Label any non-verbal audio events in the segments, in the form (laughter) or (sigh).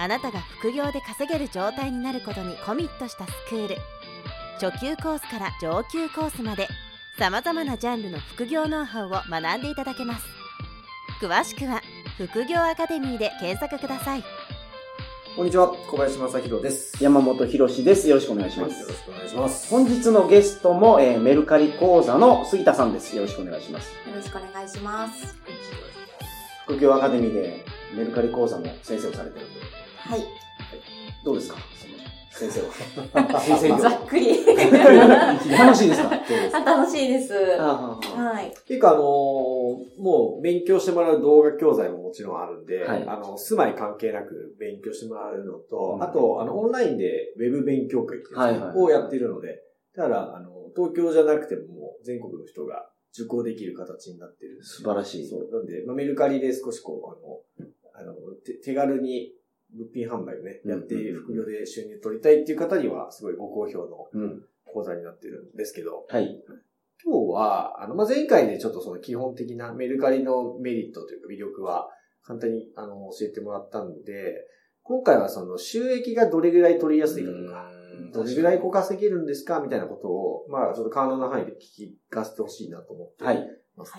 あなたが副業で稼げる状態になることにコミットしたスクール初級コースから上級コースまでさまざまなジャンルの副業ノウハウを学んでいただけます詳しくは副業アカデミーで検索くださいこんにちは、小林正宏です。山本博史です。よろしくお願いします。よろしくお願いします。本日のゲストも、えーメルカリ講座の杉田さんです。よろしくお願いします。よろしくお願いします。副業アカデミーでメルカリ講座の先生をされてると。はい。どうですか？その先生は。(laughs) 先生業ざっくり。(laughs) 楽しいですか？(laughs) あ楽しいです。あはい。結構あのーもう勉強してもらう動画教材ももちろんあるんで、はいあの、住まい関係なく勉強してもらうのと、うんあと、あの、オンラインでウェブ勉強会をやってるので、だから、あの、東京じゃなくてももう全国の人が受講できる形になってる素晴らしい。そう。なんで、まあ、メルカリで少しこう、あの、あの、手手軽に物品販売をね、やってうん副業で収入取りたいっていう方には、すごいご好評のうん。講座になってるんですけど、はい。今日は、あの、まあ、前回でちょっとその基本的なメルカリのメリットというか魅力は簡単にあの教えてもらったんで、今回はその収益がどれぐらい取りやすいかとか、どれぐらいこう稼げるんですかみたいなことを、まあ、ちょっと可能な範囲で聞かせてほしいなと思って。はい。は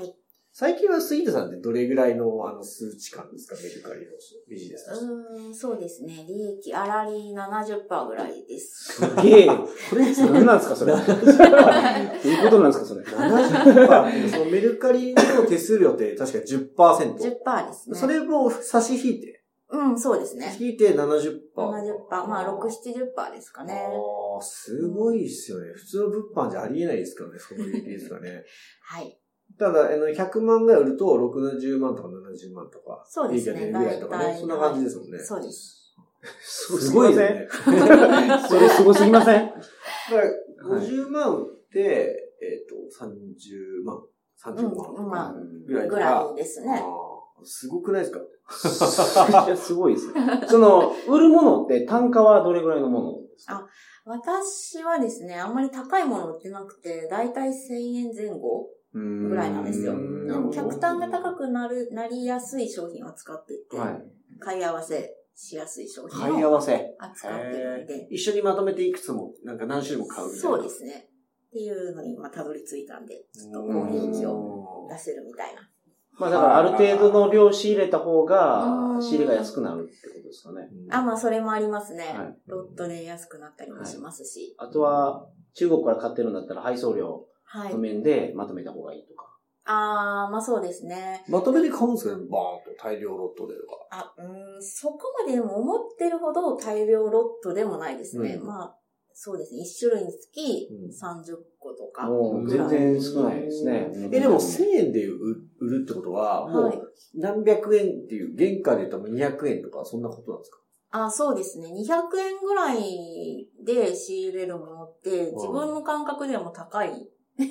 い。最近は杉田さんってどれぐらいのあの数値感ですか？メルカリのビジネスとして。うーん、そうですね。利益、粗利70%ぐらいです。すげえ。これ、何なんですかそれ？どういうことなんですかそれ？70%そのメルカリの手数料って確か10%。10%ですね。それも差し引いて、うん、そうですね。引いて70%。70%、まあ、6、70%ですかね。ああ、すごいっすよね。普通の物販じゃありえないですからね、その利益ですかね。(laughs) はい。ただ、あの、100万ぐらい売ると、60万とか70万とか、そうですね。ぐらいとかね、そんな感じですもんね。そうです。すごいですね。それすごすぎません？だから、50万売って、えっ、と、30万、35万うんまあぐらいとぐか。らいですあね。ーすごくないですか？(laughs) いやすごいですね。その、売るものって単価はどれぐらいのものですか？私はですね、あんまり高いもの売ってなくて、だいたい1000円前後ぐぐらいなんですよ。客単が高くなる、なりやすい商品を扱っていて、はい。買い合わせしやすい商品買い合をわせ。扱ってで、一緒にまとめていくつも、なんか何種類も買うみたいな。そうですね。っていうのに、まあ、たどり着いたんで、ちょっと高利益を出せるみたいな。まあだからある程度の量仕入れた方がう、ん仕入れが安くなるってことですかね。うんあ、まあ、それもありますね。はいロットで安くなったりもしますし。あとは、中国から買ってるんだったら配送料はい。の面でまとめた方がいいとか。あー、まあそうですね。まとめて買うんですかねバーンと大量ロットでとか。あ、うーん、そこまででも思ってるほど大量ロットでもないですね。うんまあ、そうですね。1種類につきうん30個とか。もう全然少ないですね。え、でも1000円で売売るってことは、もはいう何百円っていう、原価で言うと200円とか、そんなことなんですか？あ、そうですね。200円ぐらいで仕入れるものって、自分の感覚ではもう高いん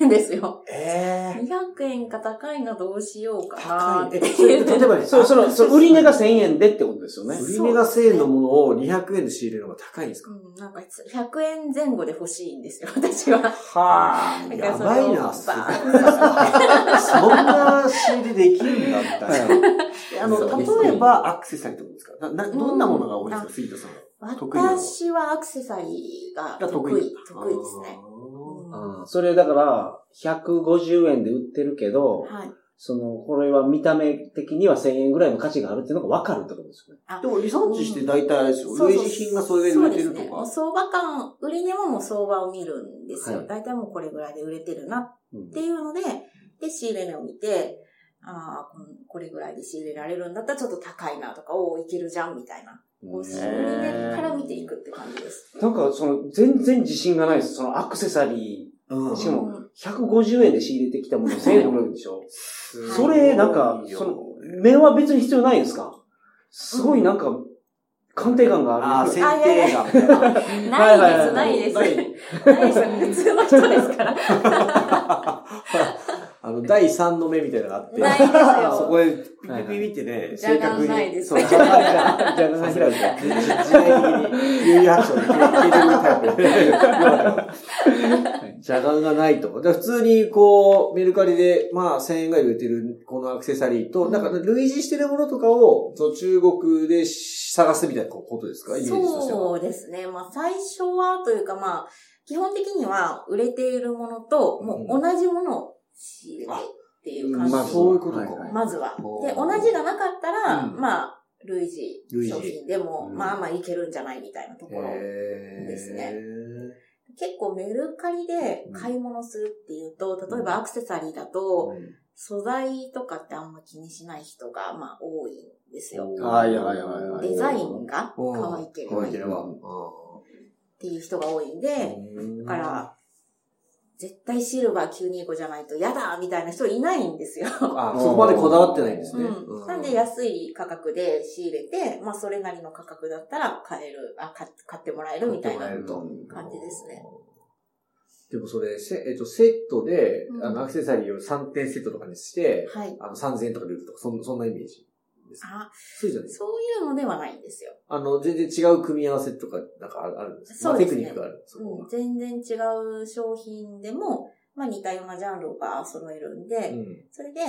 ですよ。え200円か高いのどうしようかな高い。っいう。例えばね、そう、その、その売り値が1000円でってことですよね。売り値が1000円のものを200円で仕入れるのが高いんですか？うん、なんか100円前後で欲しいんですよ、(laughs) 私は。はなんやばいな、すごいバそんな仕入れできるんだみたいな。(laughs) えあの、例えばアクセサリーってことですかな、な、どんなものが多いですか、うん杉田さんは？私はアクセサリーがが得意。得意。得意ですね。それだから、150円で売ってるけど、はい。その、これは見た目的には1000円ぐらいの価値があるっていうのが分かるってことですよね。でも、リサーチして大体あれですよ。そうそう類似品がそれで売れてるとそうですね。相場感、売り値ももう相場を見るんですよ。はい大体もうこれぐらいで売れてるなっうんていうので、で、仕入れ値を見て、ああ、これぐらいで仕入れられるんだったらちょっと高いなとか、おお、いけるじゃんみたいな。こう、仕入れ値から見て感じです。なんか、その、全然自信がないです。そのアクセサリうんー。しかもうん、150円で仕入れてきたものを1000円で売れるでしょ。すそれ、なんかその、目は別に必要ないですか？すごいなんか、鑑定感があ (laughs) あ、ある。選定がみたいな。ないです、ないです。ないないです。普通の人ですから。(laughs) あの、第三の目みたいなのがあって。ないですよそこで、ピピピピってね、じゃがんないですそう、じゃがん開いた。じゃがん開いた。時代的に、有利白書で消えてるタイプで。じゃがないと。で普通に、こう、メルカリで、まあ、1000円ぐらいで売ってる、このアクセサリーと、なんか、類似してるものとかを、そう中国で探すみたいなことですか？イメージとしては。そうですね。まあ、最初はというか、まあ、基本的には売れているものと、もう同じものを仕入れてっていう感じ。まあ、そういうことか。まずは。で、同じがなかったら、うん。まあ、類似商品でも、うん。まあまあいけるんじゃないみたいなところ。ですね。結構メルカリで買い物するっていうと、例えばアクセサリーだと、素材とかってあんま気にしない人が、まあ多いんですよ。はいはいはいはい。デザインが可愛ければいい。っ可愛ければ。ていう人が多いんで、だから、絶対シルバー925じゃないと嫌だみたいな人いないんですよ。あ、そこまでこだわってないんですね。うん、なんで安い価格で仕入れて、まあそれなりの価格だったら買える、あ、買買ってもらえるみたいな感じですね。でもそれ、せえっと、セットで、うんあの、アクセサリーを3点セットとかにして、はい。あの、3000円とかで売るとか、そんそんなイメージですかあ、そうじゃない。そういうのではないんですよ。あの、全然違う組み合わせとか、なんかああるんですか？そうですねまあテクニックがある。うんは。全然違う商品でも、まあ似たようなジャンルが揃えるんで、うんそれで、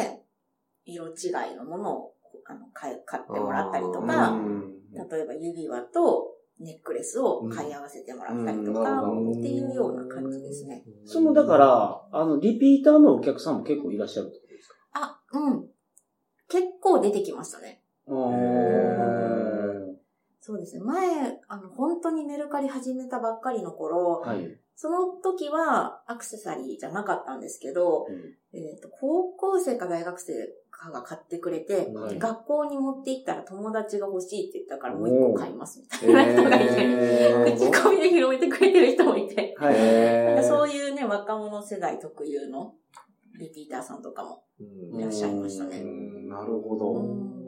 色違いのものをあの買い買ってもらったりとうか、ん例えば指輪とネックレスを買い合わせてもらったりとか、っていうような感じですね。。その、だから、あの、リピーターのお客さんも結構いらっしゃるってことですか？あ、うん。結構出てきましたね。そうですね。前、あの、本当にメルカリ始めたばっかりの頃、はい。その時はアクセサリーじゃなかったんですけど、えっ、と、高校生か大学生かが買ってくれて、はい学校に持って行ったら友達が欲しいって言ったからもう一個買いますみたえいな人がいて、ー (laughs) 口コミで広めてくれてる人もいて、そういうね、若者世代特有のリピーターさんとかも。うんいらっしゃいましたねうんなるほど。うん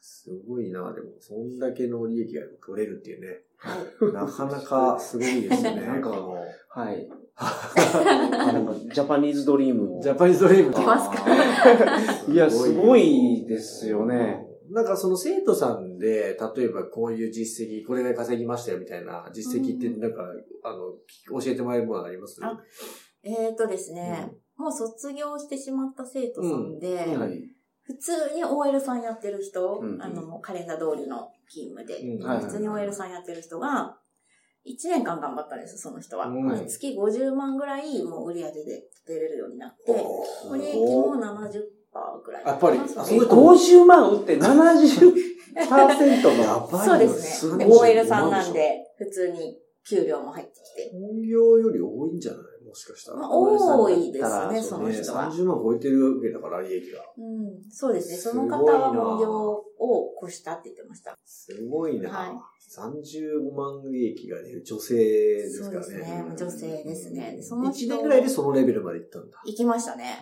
すごいな、でも、そんだけの利益が取れるっていうね。はい。なかなかすごいですね。(laughs) なんかこのはい。あなんか Japanese dream を。 Japanese dream 来ますか？(laughs) いや、すごいですよね。なんかその生徒さんで、例えばこういう実績、これぐらい稼ぎましたよみたいな実績ってなんか、あの、教えてもらえるものあります？あえっ、とですね、もう卒業してしまった生徒さんで、はい。普通に OL さんやってる人、うんあの、カレンダー通りの勤務で、うん。はい普通に OL さんやってる人が、1年間頑張ったんです、その人は。うん。で月50万ぐらいもう売り上げで出れるようになって、おー。利益も70%ぐらい。やっぱりそう。すごい50万売って70%の。(laughs) やばいそうですね。で、すごい。OL さんなんで、普通に給料も入ってきて。本業より多いんじゃない？もしかしたら。まあ、多いですね、そそうの人は。30万超えてるわけだから、利益が。うん、そうですね。その方は本業を越したって言ってました。すごいな。はい35万利益が出る女性ですそうからね。ですね。女性ですね。でその人1年ぐらいでそのレベルまで行ったんだ。行きましたね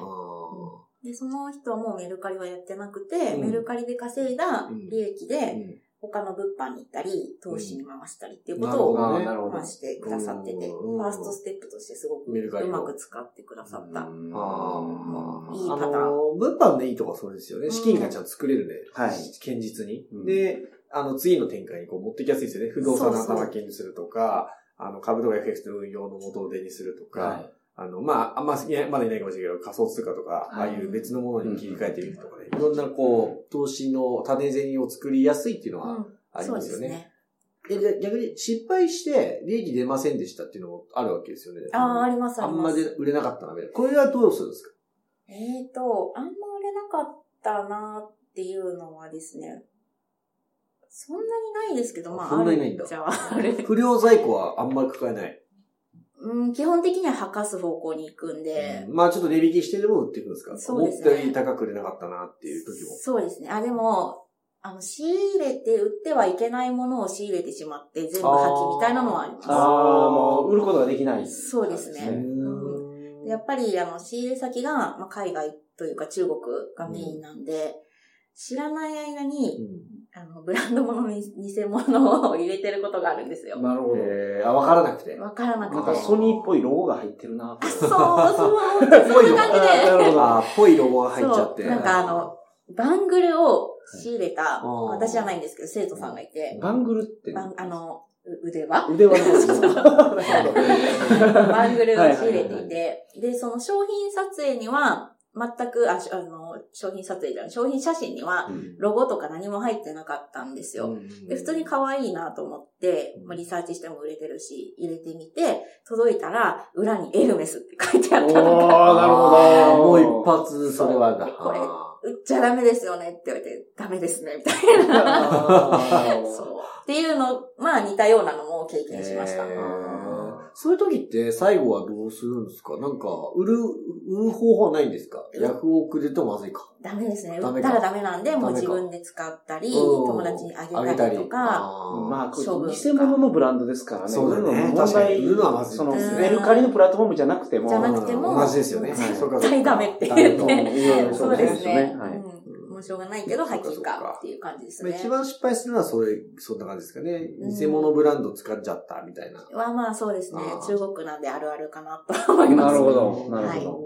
で、その人はもうメルカリはやってなくて、うんメルカリで稼いだ利益うで、ん他の物販に行ったり、投資に回したりっていうことをほどねなるほど回。してくださってて、うんファーストステップとしてすごくうまく使ってくださった。あうんいいあパターンの、物販のいいとこはそうですよね。うん資金がちゃんと作れるね。はい堅実に。うんで、あの、次の展開にこう持ってきやすいですよね。不動産の頭金にするとか、あの、株とか FX の運用の元手にするとか、はあの、まあ、あんま、いやまだいないかもしれないけど、仮想通貨とか、はいああいう別のものに切り替えてみるとかね、いろんなこう、投資の種銭を作りやすいっていうのはうんありますよね。ですね。でじゃ逆に失敗して利益出ませんでしたっていうのもあるわけですよね。ああ、あります、ああんまります。で売れなかったなみたいな。これはどうするんですか？えーと、あんま売れなかったなっていうのはですね、そんなにないですけど、まあ、そんなにないんだあるっちゃある。不良在庫はあんまり抱えない。うん、基本的には吐かす方向に行くんで、まあちょっと値引きしてでも売っていくんですか？そうですね思ったより高く売れなかったなっていう時も。そうですね。あ、でも、あの、仕入れて売ってはいけないものを仕入れてしまって全部破棄みたいなのはあります。ああ、もう売ることができない。そうですね。うんでやっぱり、あの、仕入れ先が、まあ、海外というか中国がメインなんで、知らない間に、あの、ブランド物に偽物を入れてることがあるんですよ。なるほど。えー、あ、わからなくて。わからなくて。なんかソニーっぽいロゴが入ってるな。そう、(laughs) そう、そういう感じで。なるほど。あ、ぽいロゴが入っちゃって。なんかあの、バングルを仕入れた、私じゃないんですけど、生徒さんがいて、バングルって？バンあの、う腕輪？腕輪 (laughs) バングルを仕入れていて、で、その商品撮影には、全く、あ、しあの、商品撮影じゃない、商品写真には、ロゴとか何も入ってなかったんですよ。で、普通に可愛いなと思って、まあ、リサーチしても売れてるし、入れてみて、届いたら、裏にエルメスって書いてあったのおーが、なるほどもう一発、それはだ。これあ売っちゃダメですよねって言われて、ダメですね、みたいな。そう。っていうの、まあ似たようなのも経験しました。へーそういう時って最後はどうするんですか？なんか、売る、売る方法はないんですか？ヤフオクでとまずいか。ダメですね。ダメか。売ったらダメなんで、もう自分で使ったり、うん。友達にあげたりとか、あー。まあ、偽物のブランドですからね。そうだね。売るのも問確かに。題売るのはまずいその、ですね。メルカリのプラットフォームじゃなくても。じゃなくてもうん同じですよね。はい。そうか絶対ダメって言って。うんそうですね。はい。うんもうしょうがないけど、破棄かっていう感じですね。まあ一番失敗するのはそれ、そんな感じですかね。うん偽物ブランド使っちゃったみたいな。はまあそうですね中国なんであるあるかなと思います。なるほど。なるはいほど。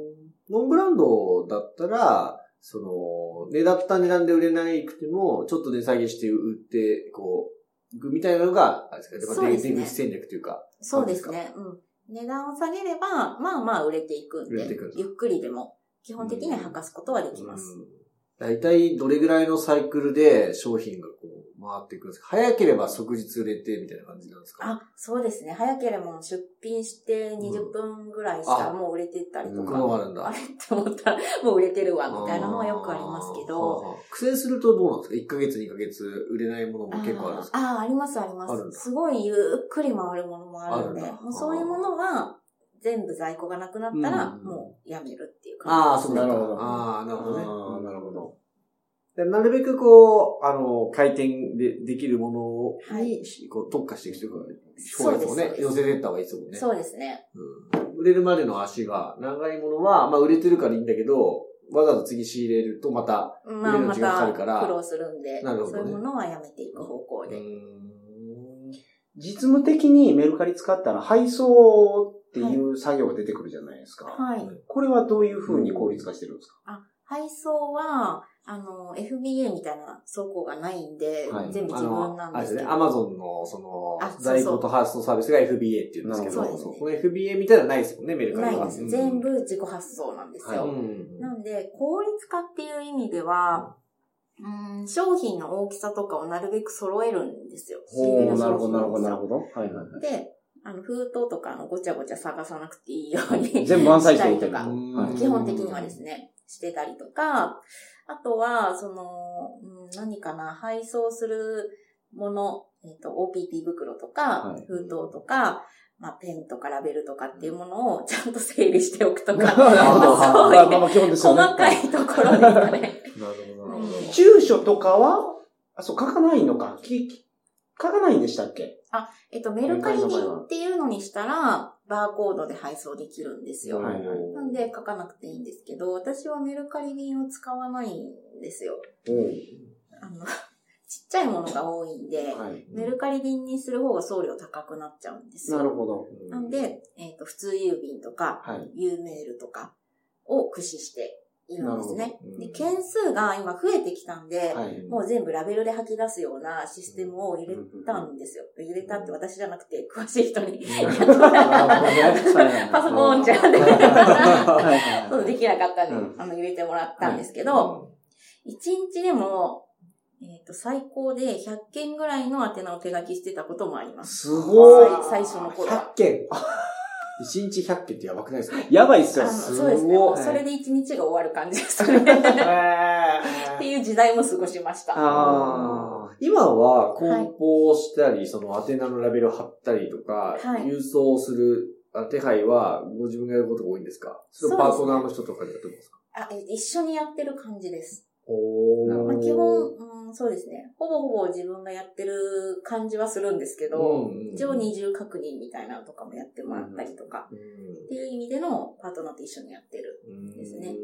ノンブランドだったら、その、値段った値段で売れないくても、ちょっと値下げして売って、こう、いくみたいなのが、あれですか、そうですね出口戦略というか。そうですね。うん。値段を下げれば、まあまあ売れていくんで売れていくゆっくりでも、基本的には履かすことはできます。うん大体どれぐらいのサイクルで商品がこう回っていくんですか？早ければ即日売れてみたいな感じなんですか？あ、そうですね。早ければ出品して20分ぐらいしたらもう売れてったりと僕か、もあるんだ。あれって思ったら (laughs) もう売れてるわ、みたいなのはよくありますけど。苦戦するとどうなんですか ?1 ヶ月、2ヶ月売れないものも結構あるんですか？あーあー、ありますあります。すごいゆっくり回るものもあるんで、そういうものは全部在庫がなくなったらうんもうやめるっていうああ、感じですね。そうか。なるほどああ、なるほどね。あーなるほど。でなるべくこう、あの、回転でできるものに、はいこう特化していくというか、そうですね、寄せていった方がいいですもんね。そうですね。うん売れるまでの足が長いものは、まあ売れてるからいいんだけど、わざわざ次仕入れるとまた、まあま売れるの時間かかるからた苦労するんで、なるほどねそういうものはやめていく方向で。実務的にメルカリ使ったら配送っていう作業が出てくるじゃないですか。はい。これはどういうふうに効率化してるんですか？あ、配送は、あの、FBA みたいな倉庫がないんで、はい全部自分なんですけど。あれですね、アマゾンの、その在庫と発送サービスが FBA っていうんですけど、そうですねこの FBA みたいなのないですもんね、メルカリは。ないです。全部自己発送なんですよ。うん。なんで、効率化っていう意味では、うん、商品の大きさとかをなるべく揃えるんですよ。仕入れるなるほど、なるほど、なるほど。はいはいはい。で、あの、封筒とかのごちゃごちゃ探さなくていいように全部ワンサイズしたりとか、基本的にはですね、してたりとか、あとは、その、うん何かな、配送するもの、えっ、と、OPP 袋とか、はい。封筒とか、まあ、ペンとかラベルとかっていうものをちゃんと整理しておくとか、(laughs) なるほど。そういう。細かいところですかね。なるほど住所とかは、あ、そう、書かないのか。きき書かないんでしたっけ？えっと、メルカリ便っていうのにしたら、バーコードで配送できるんですよ。はいはいなんで書かなくていいんですけど、私はメルカリ便を使わないんですよ。あの、(laughs) ちっちゃいものが多いんで、はい。メルカリ便にする方が送料高くなっちゃうんですよ。なるほど。なんで、えっ、と、普通郵便とか、はい。U メールとかを駆使しているんですね。で、件数が今増えてきたんで、はい。もう全部ラベルで吐き出すようなシステムを入れたんですよ。入れたって私じゃなくて、詳しい人にパソコンじゃん (laughs) そうできなかったんで、うんあの、入れてもらったんですけど、1日でも、えっ、と、最高で100件ぐらいの宛名を手書きしてたこともあります。すごい。最最初の頃は。100件。1日100件ってやばくないですか？やばいっすよ。すそうですね。ごい。もうそれで1日が終わる感じですね。(laughs) っていう時代も過ごしました。あ今は梱包したり、その宛名のラベルを貼ったりとか、はい。郵送するあ手配はご自分がやることが多いんですか？そパートナーの人とかでやってますか？あえ一緒にやってる感じです。おまあ、基本、うん、そうですね。ほぼほぼ自分がやってる感じはするんですけど、一応二重確認みたいなのとかもやってもらったりとか、っていう意味でのパートナーと一緒にやってる。ですね。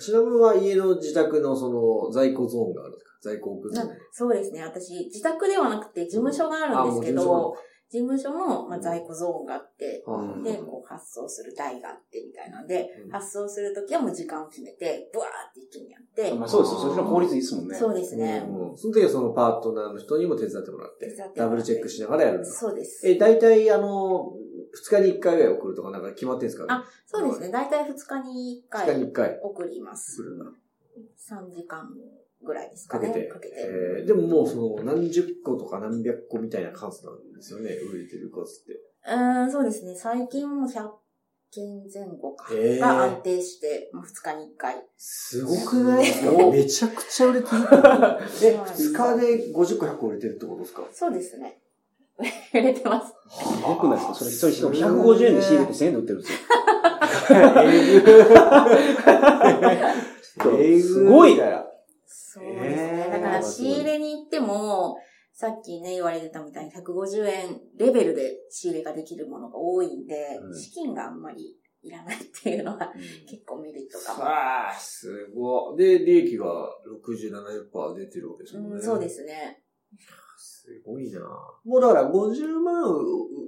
ちなみには家の自宅のその在庫ゾーンがあるんですか？在庫ゾーン。な。そうですね。私、自宅ではなくて事務所があるんですけあもど、事務所の、まあ、在庫ゾーンがあって、う事務所で、こう発送する台があってみたいなんで、うん。発送するときはもう時間を決めて、ブワー気にやって、まあそうですよ。そっちの効率いいですもんね。そうですね。うんその時はそのパートナーの人にも手伝ってもらってってダブルチェックしながらやるんだ。そうです。え、大体あの、二日に一回ぐらい送るとかなんか決まってるんですか？あそうですね。だいたい2日に1二日に回一回送ります。送るんだ。3時間ぐらいですかね。かけて。かけて。えーでももうその何十個とか何百個みたいな数なんですよね、売れてる数って。うーん、そうですね。最近も100件前後か。えーが安定して、もう2日に1回。すごくないですか？おめちゃくちゃ売れてる。(laughs) え、二日で50個100個売れてるってことですか？そうですね。(laughs) 売れてます。すごくないですか？それ、それしかも150円で仕入れて1000円で売ってるんですよ。えぐ (laughs) すごいだよ。そうですね。えーだから仕入れに行っても、さっきね、言われてたみたいに150円レベルで仕入れができるものが多いんで、うん資金があんまりいらないっていうのが結構メリットかも。さあ、すごい。で、利益が60、70%出てるわけですもんね。うん、そうですね。すごいなもうだから50万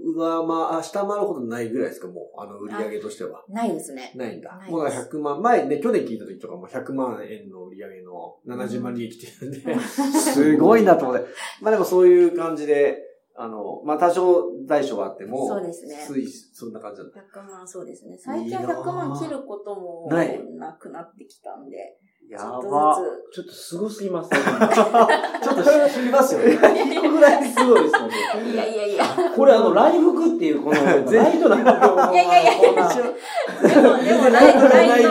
上回、あ下回るほどないぐらいですか、もう、あの、売り上げとしては。ないですね。ないんだもうだから100万、前ね、去年聞いた時とかも100万円の売り上げの70万利益って言うんで、すごいなと思って。まあでもそういう感じで、あの、まあ多少大小はあっても、そうですねつい、そんな感じなんだ。100万、そうですね。最近はいいなぁ100万切ることもなくなってきたんで、やちょっとば。ちょっとすごすぎますね。(laughs) ちょっと知りますよね。このぐらいすごいですので。ずつ。いやいやいや。これあの、ライフクっていう、この、ライトな副業のいやいやいやでも、でも、ライト、ライト、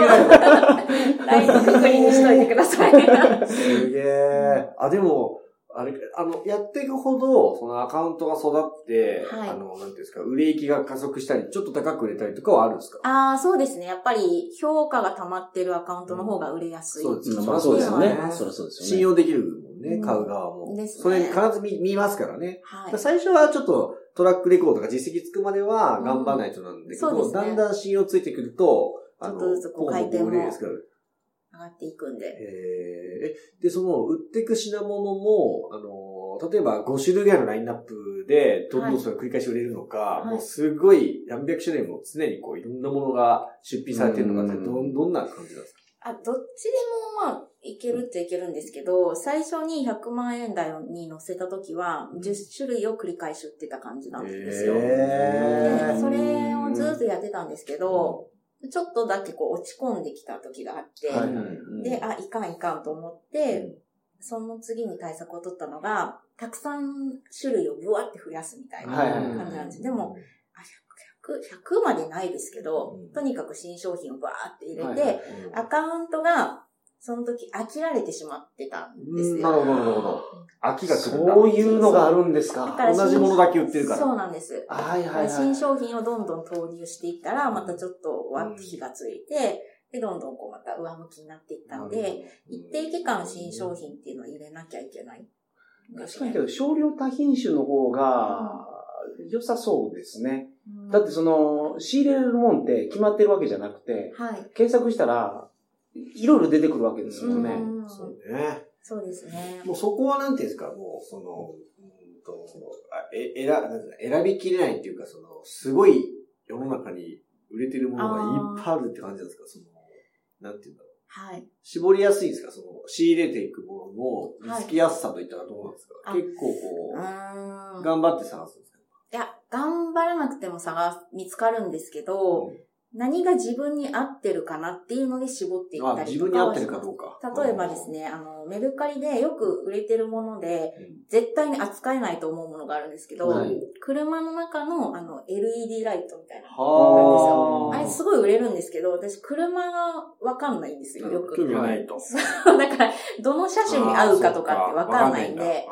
ライト確認にしといてください。すげえ。あ、でも、あれ、あの、やっていくほど、そのアカウントが育って、はいあの、なんていうんですか、売れ行きが加速したり、ちょっと高く売れたりとかはあるんですか？ああ、そうですね。やっぱり、評価が溜まってるアカウントの方が売れやすい。そうですうんまあそうですよねそりゃそうですよね。信用できるもんね、うん買う側も。ですねそれに必ず見見ますからね。はい。最初はちょっとトラックレコードが実績つくまでは頑張らないとなんだけど、うんそうですねだんだん信用ついてくると、あの、ちょっとずつこう回転も売れるですから。上がっていくんで。えで、その、売っていく品物も、あの、例えば5種類ぐらいのラインナップで、どんどんそれを繰り返し売れるのか、い。もうすごい何百種類も常にこういろんなものが出品されてるのかって、どん、どんな感じなんですか？あ、どっちでもまあ、いけるっちゃいけるんですけど、最初に100万円台に乗せた時は、10種類を繰り返し売ってた感じなんですよ。へー。でそれをずっとやってたんですけど、ちょっとだけこう落ち込んできた時があって、はいはい。で、あ、いかんいかんと思って、その次に対策を取ったのが、たくさん種類をブワって増やすみたいな感じなんです。でも、あ100、100までないですけど、うん。とにかく新商品をバーって入れて、はいはいうんアカウントが、その時飽きられてしまってたんですよ。なるほど、なるほど。飽きが来るんだ。そういうのがあるんですか。だから同じものだけ売ってるから。そうなんです。はいはいはい。新商品をどんどん投入していったら、またちょっとわって火がついて、で、どんどんこうまた上向きになっていったので、一定期間新商品っていうのを入れなきゃいけない。確かにけど、少量多品種の方が良さそうですね。うんだってその、仕入れるもんって決まってるわけじゃなくて、はい。検索したら、いろいろ出てくるわけですもんね。うんそうね。そうですね。もうそこはなんていうんですか、もうその、うんとあえ選なんていうの選びきれないっていうか、その、すごい世の中に売れてるものがいっぱいあるって感じなんですか、その、なんていうんだろう。はい。絞りやすいですか？その、仕入れていくもののはい見つけやすさといったらどうなんですか、あ結構うこう、頑張って探すんですか？いや、頑張らなくても探す、見つかるんですけど、何が自分に合ってるかなっていうので絞っていったあ、り自分に合ってるかどうか。例えばですね、あの、メルカリでよく売れてるもので、絶対に扱えないと思うものがあるんですけど、はい車の中のあの LED ライトみたいな。はあれすごい売れるんですけど、私車がわかんないんですよ、よく。興味がないと。そうだから、どの車種に合うかとかってわかんないんで、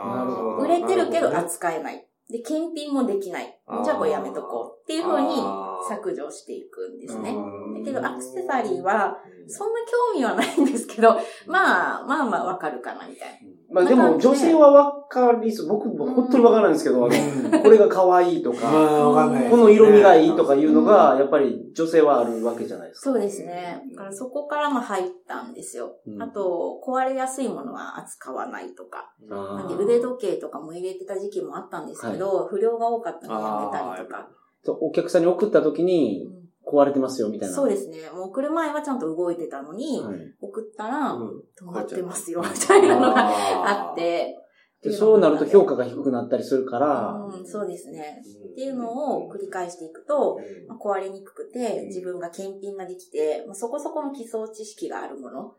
売れてるけどあ扱えない。で、検品もできない。じゃあこれやめとこうっていう風にあー削除していくんですね。うんだけど、アクセサリーは、そんな興味はないんですけど、まあ、まあまあわかるかな、みたいな。まあでも、女性はわかりそう。僕、僕本当にわからないんですけど、あの、これが可愛いとまか。(laughs) この色味がいいとかいうのが、やっぱり女性はあるわけじゃないですか。そうですね。だからそこからも入ったんですよ。うんあと、壊れやすいものは扱わないとか。なんであー腕時計とかも入れてた時期もあったんですけど、不良が多かったのでやめたりとか。お客さんに送った時にうん壊れてますよみたいな。そうですね。もう送る前はちゃんと動いてたのに、はい送ったら、うん止まってますよ、みたいなのがあっ。て。でそうなると評価が低くなったりするから、うん、そうですね。っっていうのを繰り返していくと、うんまあ壊れにくくてうん、自分が検品ができて、まあ、そこそこの基礎知識があるものっ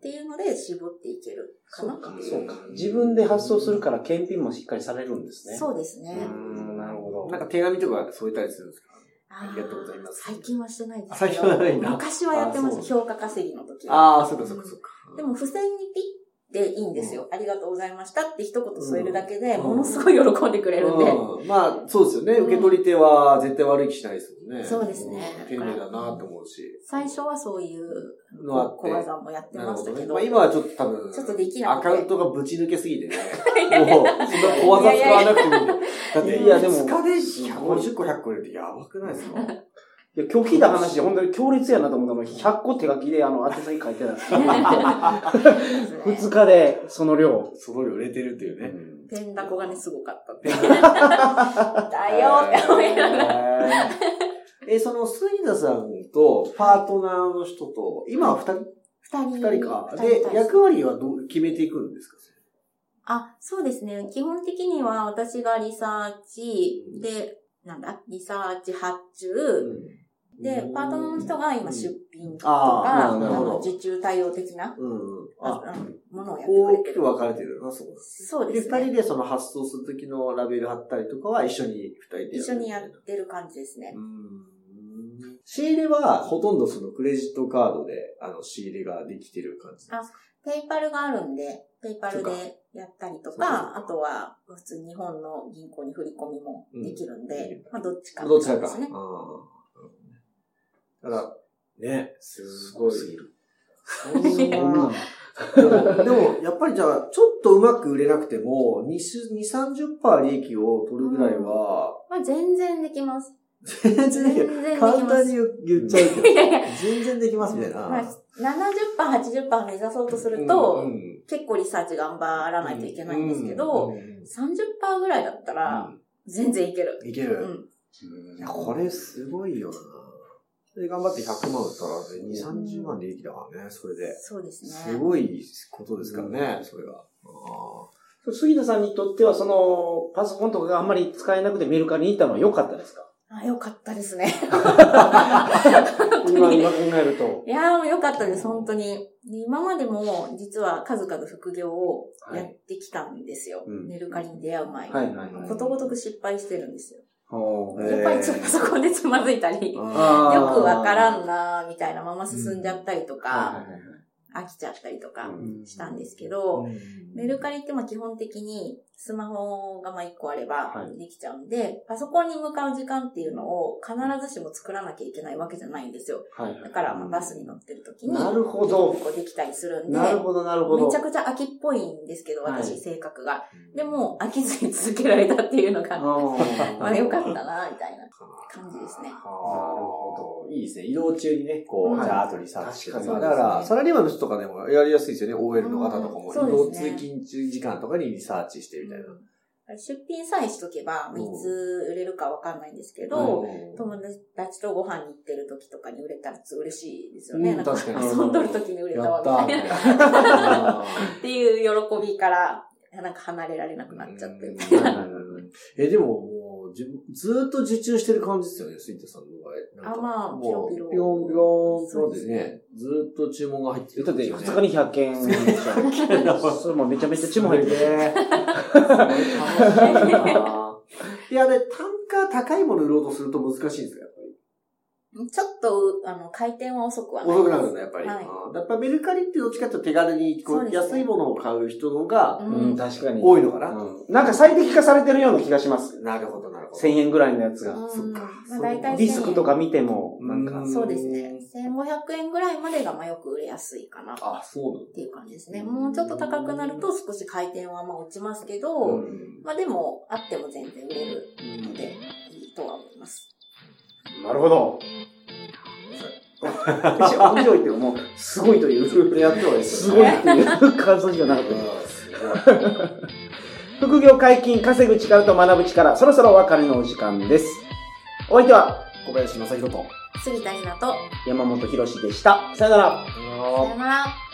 ていうので絞っていけるかな。そうか、そうか。自分で発送するから検品もしっかりされるんですね。そうですね。うんなんか手紙とか添えたりするんですか？あーやったことあります。最近はしてないですあ最けど、近はないんだ。昔はやってました、評価稼ぎの時は。ああ、そっかそっかそっか。でも、付箋にピッていいんですよ。ありがとうございましたって一言添えるだけで、うんものすごい喜んでくれるんで。うんまあ、そうですよね。受け取り手は絶対悪い気しないですもんね。そうですねん丁寧だなって思うし。最初はそういう小技もやって。ましたけど。まあ今はちょっと多分、ちょっとできなくてアカウントがぶち抜けすぎてね。(laughs) もう、そんな小技使わなくてもいやでも2日で150個100個入れてやばくないですか？いや、今日聞いた話で本当に強烈やなと思ったのは、100個手書きであの、宛先書いてたんですよ。2日でその量。すごい売れてるっていうね。ペンダコがね、すごかったって。(laughs) だよって思いながら。え、その、杉田さんとパートナーの人と、今は二人？二人。二人か。二で、人役割はどう決めていくんですか？あ、そうですね。基本的には私がリサーチで、なんだ？リサーチ発注、で、パートナーの人が今出品とか、受注対応的なうん。ものをやってくれ大きくてる。分かれてるな、そうそうですね。二人でその発送するときのラベル貼ったりとかは一緒に二人で一緒にやってる感じですね。うん仕入れはほとんどそのクレジットカードで、あの、仕入れができてる感じ。あペイパルがあるんで、ペイパルでやったりとかか、あとは普通に日本の銀行に振り込みもできるんで、うんまあどっちかどちらか。ですね。ただ、ね、すごい。でも、でもやっぱりじゃあ、ちょっとうまく売れなくても、2、30%利益を取るぐらいは、まあ全然できます。全然全然でき簡ます。単に言っちゃうけど、全然できますみたいな。まあ、70%、80%目指そうとすると、うんうん結構リサーチ頑張らないといけないんですけど、うんうん30%ぐらいだったら、全然いける。いける。うん。いや、これすごいよな。で、頑張って100万売ったら、ね、2、30万利益だからね、それで。そうですね。すごいことですからね、それが。あ杉田さんにとっては、その、パソコンとかがあんまり使えなくてメルカリに行ったのは良かったですか？あ、よかったですね。今、今考えると。(laughs) いやー、よかったです、本当に。で今までも、実は数々副業をやってきたんですよ。うんメルカリに出会う前に。はいはいはい。ことごとく失敗してるんですよ。やっぱりちょっとパソコンでつまずいたり、よくわからんなーみたいなまま進んじゃったりとはいか、飽きちゃったりとかうんしたんですけーど、メルカリってまあ基本的にスマホがまあ1個あればはいできちゃうんで、パソコンに向かう時間っていうのを必ずしも作らなきゃいけないわけじゃないんですよ。はいはいだからまあバスに乗ってる時に、なるほどこうできたりするんで、なるほど、なるほど。めちゃくちゃ飽きっぽいんですけど、はい私、性格が。でも、飽きずに続けられたっていうのが、まあ良かったな、みたいな感じですね。なるほど。いいですね。移動中にね、こう、はいじゃあ、後リサーチし。確かにだから、サラリーマンの人とかでもやりやすいですよね。OL の方とかも。うん移動通勤中時間とかにリサーチしてみたいな。出品さえしとけば、うん。いつ売れるかわかんないんですけど、うん。友達とご飯に行ってる時とかに売れたら嬉しいですよね。うんなんか確かに。遊んどる時に売れたわ、みたいな。ー。(laughs) っていう喜びから、なんか離れられなくなっちゃって、みたいな。え、でも、じずーっと受注してる感じですよね、杉田さんの場合。なんかあまあもうピロピロピロンピロンピロンでそうですね、ずーっと注文が入ってるだって、んですよね。2日に100件でしょ。(laughs) それもめちゃめちゃ注文入ってる。ね。すごい楽しいな。いや、で、単価高いもの売ろうとすると難しいんですか、やっぱり。ちょっと、あの、回転は遅くはない遅くなるんだ、やっぱり。はいやっぱメルカリってどっちかっていうと手軽にこう、ね安いものを買う人のがうんうん、確かに。多いのかな。うんなんか最適化されてるような気がします。なるほど、なるほど。1000円ぐらいのやつが。うんそっかまあ、大体1000円ディスクとか見ても、なんかう、んそうですね。1500円ぐらいまでがまあよく売れやすいかなっあ、そうなんだ。ていう感じですね。もうちょっと高くなると少し回転はまあ落ちますけど、うんまあでも、あっても全然売れるので、いいとは思います。なるほど。(laughs) 面白いっていうかもう、すごいという、やってはすごいっていう (laughs) 感想しかなかった。(laughs) 副業解禁、稼ぐ力と学ぶ力、そろそろお別れのお時間です。お相手は小林正宏と。杉田里奈と、山本博史でした。さよなら。さよなら。